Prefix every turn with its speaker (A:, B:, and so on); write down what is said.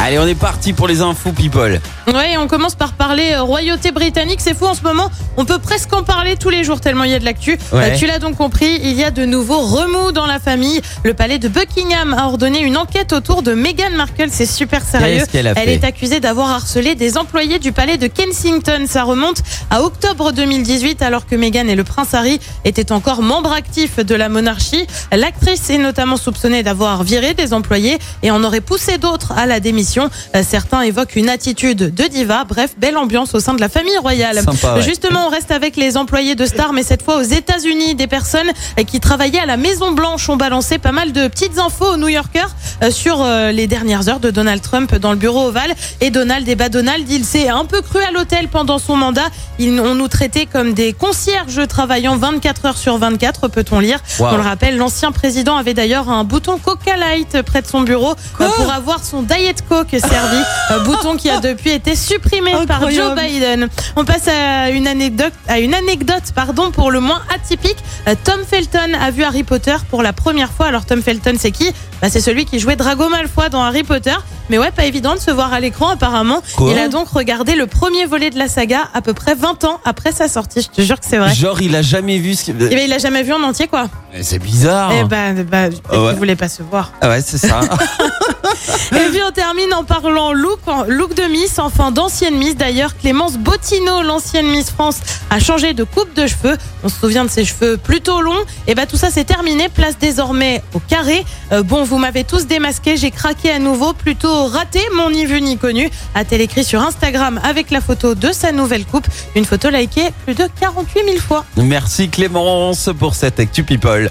A: Allez, on est parti pour les infos people.
B: Ouais, on commence par parler euh, royauté britannique. C'est fou en ce moment. On peut presque en parler tous les jours tellement il y a de l'actu.
A: Ouais.
B: Euh, tu l'as donc compris, il y a de nouveaux remous dans la famille. Le palais de Buckingham a ordonné une enquête autour de Meghan Markle. C'est super sérieux.
A: A
B: Elle
A: fait
B: est accusée d'avoir harcelé des employés du palais de Kensington. Ça remonte à octobre 2018 alors que Meghan et le prince Harry étaient encore membres actifs de la monarchie. L'actrice est notamment soupçonnée d'avoir viré des employés et en aurait poussé d'autres à la démission. Euh, Certains évoquent une attitude de diva. Bref, belle ambiance au sein de la famille royale.
A: Sympa, ouais.
B: Justement, on reste avec les employés de Star, mais cette fois aux États-Unis. Des personnes euh, qui travaillaient à la Maison Blanche ont balancé pas mal de petites infos aux New Yorkers sur euh, les dernières heures de Donald Trump dans le bureau ovale. Et Donald, et bah Donald, il s'est un peu cru à l'hôtel pendant son mandat. Ils ont nous traités comme des concierges travaillant 24 heures sur 24, peut-on lire.
A: Wow.
B: On le rappelle, l'ancien président avait d'ailleurs un bouton Coca Light près de son bureau euh, pour avoir son Diet Coke servi. Euh, bouton qui a depuis été supprimé par Joe Biden. On passe à une anecdote, à une anecdote pardon, pour le moins atypique. Euh, Tom Felton a vu Harry Potter pour la première fois. Alors Tom Felton, c'est qui? Bah, C'est celui qui jouait Drago Malfoy dans Harry Potter. Mais ouais, pas évident de se voir à l'écran apparemment.
A: Quoi
B: Il a donc regardé le premier volet de la saga à peu près 20 ans après sa sortie. Je te jure que c'est vrai.
A: Genre, il a jamais vu ce que.
B: Eh ben, il l'a jamais vu en entier quoi.
A: Mais C'est bizarre.
B: Eh ben, bah, peut-être
A: Ah ouais.
B: qu'il voulait pas se voir.
A: Ah ouais, c'est ça.
B: Et puis on termine en parlant look, de Miss, enfin d'ancienne Miss d'ailleurs. Clémence Bottineau, l'ancienne Miss France, a changé de coupe de cheveux. On se souvient de ses cheveux plutôt longs. Et bah tout ça c'est terminé. Place désormais au carré. Euh, bon, vous m'avez tous démasqué, j'ai craqué à nouveau. Plutôt raté, mon ni vu ni connu. A-t-elle écrit sur Instagram avec la photo de sa nouvelle coupe. Une photo likée plus de 48 000 fois.
A: Merci Clémence pour cette Actu People.